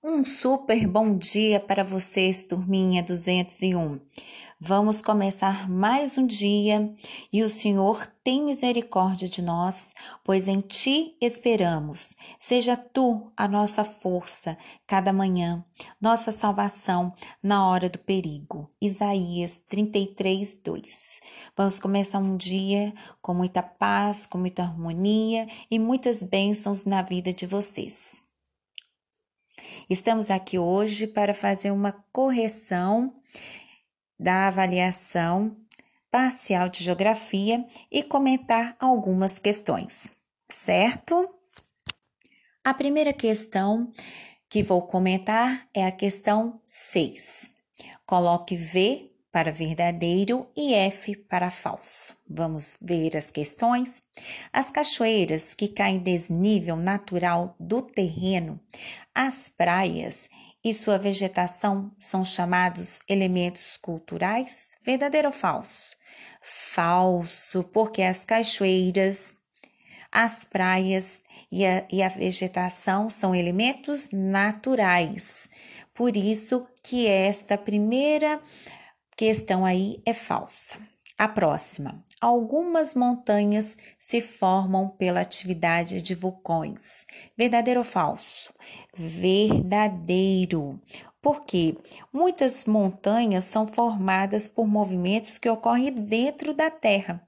Um super bom dia para vocês, turminha 201. Vamos começar mais um dia e o Senhor tem misericórdia de nós, pois em Ti esperamos. Seja Tu a nossa força cada manhã, nossa salvação na hora do perigo. Isaías 33, 2. Vamos começar um dia com muita paz, com muita harmonia e muitas bênçãos na vida de vocês. Estamos aqui hoje para fazer uma correção da avaliação parcial de geografia e comentar algumas questões, certo? A primeira questão que vou comentar é a questão 6. Coloque V para verdadeiro e F para falso. Vamos ver as questões. As cachoeiras que caem desnível natural do terreno, as praias e sua vegetação são chamados elementos culturais? Verdadeiro ou falso? Falso, porque as cachoeiras, as praias e a, e a vegetação são elementos naturais. Por isso que esta primeira questão aí é falsa. A próxima. Algumas montanhas se formam pela atividade de vulcões. Verdadeiro ou falso? Verdadeiro. Porque muitas montanhas são formadas por movimentos que ocorrem dentro da Terra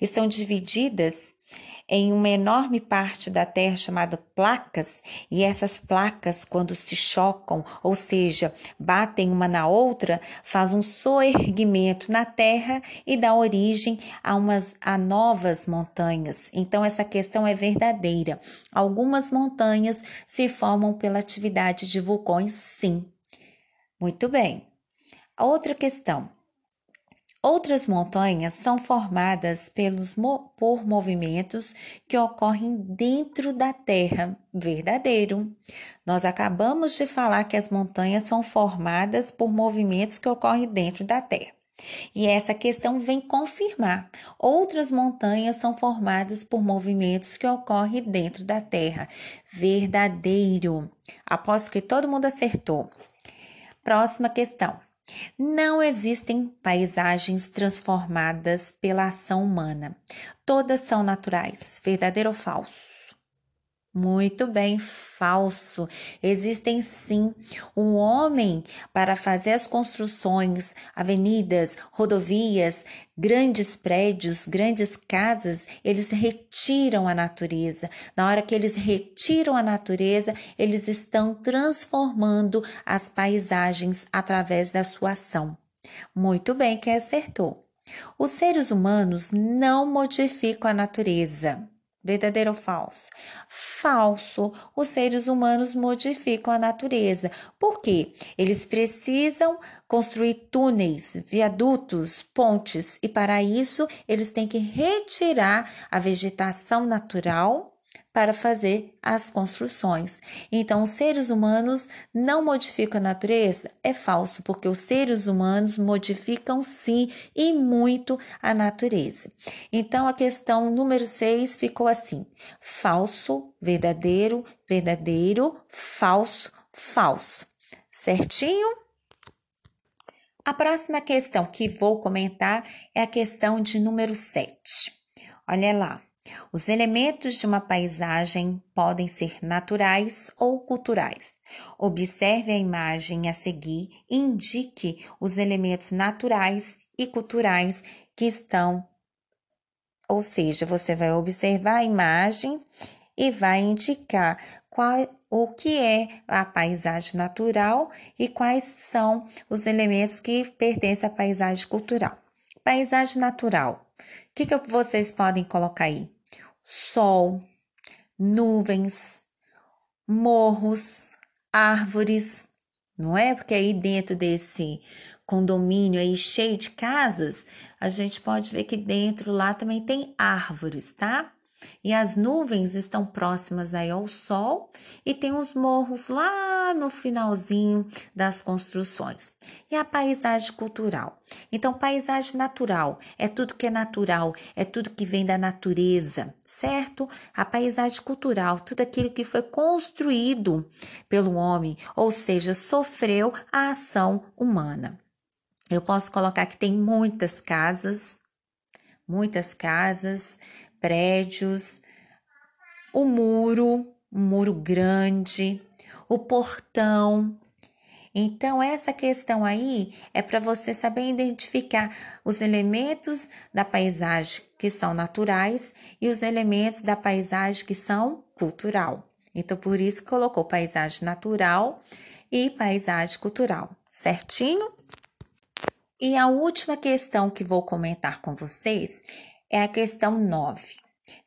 e são divididas em uma enorme parte da Terra chamada placas, e essas placas, quando se chocam, ou seja, batem uma na outra, faz um soerguimento na Terra e dá origem a umas a novas montanhas. Então essa questão é verdadeira. Algumas montanhas se formam pela atividade de vulcões, sim. Muito bem. Outra questão. Outras montanhas são formadas pelos, por movimentos que ocorrem dentro da Terra. Verdadeiro. Nós acabamos de falar que as montanhas são formadas por movimentos que ocorrem dentro da Terra. E essa questão vem confirmar. Outras montanhas são formadas por movimentos que ocorrem dentro da Terra. Verdadeiro. Aposto que todo mundo acertou. Próxima questão. Não existem paisagens transformadas pela ação humana. Todas são naturais. Verdadeiro ou falso? Muito bem, falso. Existem sim um homem para fazer as construções, avenidas, rodovias, grandes prédios, grandes casas, eles retiram a natureza. Na hora que eles retiram a natureza, eles estão transformando as paisagens através da sua ação. Muito bem, quem acertou. Os seres humanos não modificam a natureza. Verdadeiro ou falso? Falso. Os seres humanos modificam a natureza. Por quê? Eles precisam construir túneis, viadutos, pontes e para isso eles têm que retirar a vegetação natural para fazer as construções. Então, os seres humanos não modificam a natureza? É falso, porque os seres humanos modificam sim e muito a natureza. Então, a questão número 6 ficou assim: falso, verdadeiro, verdadeiro, falso, falso. Certinho? A próxima questão que vou comentar é a questão de número 7. Olha lá. Os elementos de uma paisagem podem ser naturais ou culturais. Observe a imagem a seguir e indique os elementos naturais e culturais que estão. Ou seja, você vai observar a imagem e vai indicar qual, o que é a paisagem natural e quais são os elementos que pertencem à paisagem cultural. Paisagem natural. O que, que vocês podem colocar aí? Sol, nuvens, morros, árvores, não é? Porque aí dentro desse condomínio aí cheio de casas, a gente pode ver que dentro lá também tem árvores, tá? E as nuvens estão próximas aí ao sol e tem os morros lá no finalzinho das construções. E a paisagem cultural? Então, paisagem natural é tudo que é natural, é tudo que vem da natureza, certo? A paisagem cultural, tudo aquilo que foi construído pelo homem, ou seja, sofreu a ação humana. Eu posso colocar que tem muitas casas, muitas casas, prédios, o muro, um muro grande, o portão. Então, essa questão aí é para você saber identificar os elementos da paisagem que são naturais e os elementos da paisagem que são cultural. Então, por isso colocou paisagem natural e paisagem cultural, certinho? E a última questão que vou comentar com vocês é a questão 9.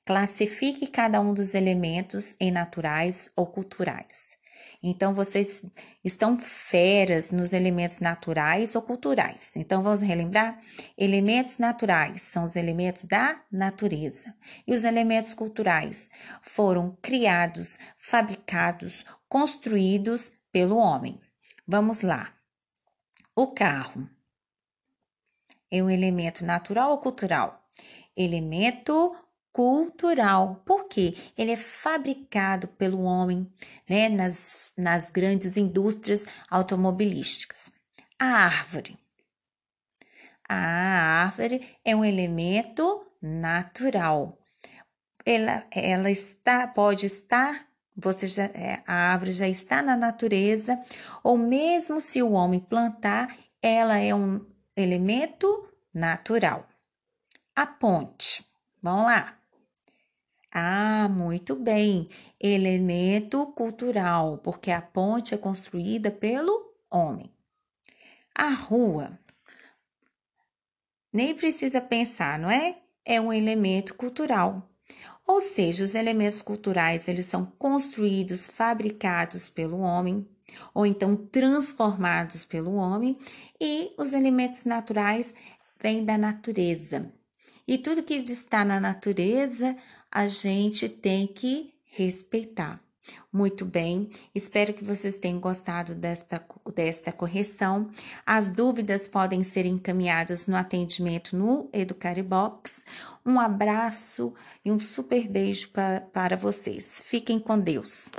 Classifique cada um dos elementos em naturais ou culturais. Então, vocês estão feras nos elementos naturais ou culturais. Então, vamos relembrar? Elementos naturais são os elementos da natureza. E os elementos culturais foram criados, fabricados, construídos pelo homem. Vamos lá. O carro é um elemento natural ou cultural? Elemento cultural. Por quê? Ele é fabricado pelo homem, né, nas, nas grandes indústrias automobilísticas. A árvore. A árvore é um elemento natural. Ela, ela está, pode estar, você já, é, a árvore já está na natureza, ou mesmo se o homem plantar, ela é um elemento natural. A ponte. Vamos lá. Ah, muito bem. Elemento cultural, porque a ponte é construída pelo homem. A rua. Nem precisa pensar, não é? É um elemento cultural. Ou seja, os elementos culturais, eles são construídos, fabricados pelo homem, ou então transformados pelo homem, e os elementos naturais vêm da natureza. E tudo que está na natureza, a gente tem que respeitar. Muito bem, espero que vocês tenham gostado desta, desta correção. As dúvidas podem ser encaminhadas no atendimento no Educaribox. Um abraço e um super beijo para, para vocês. Fiquem com Deus.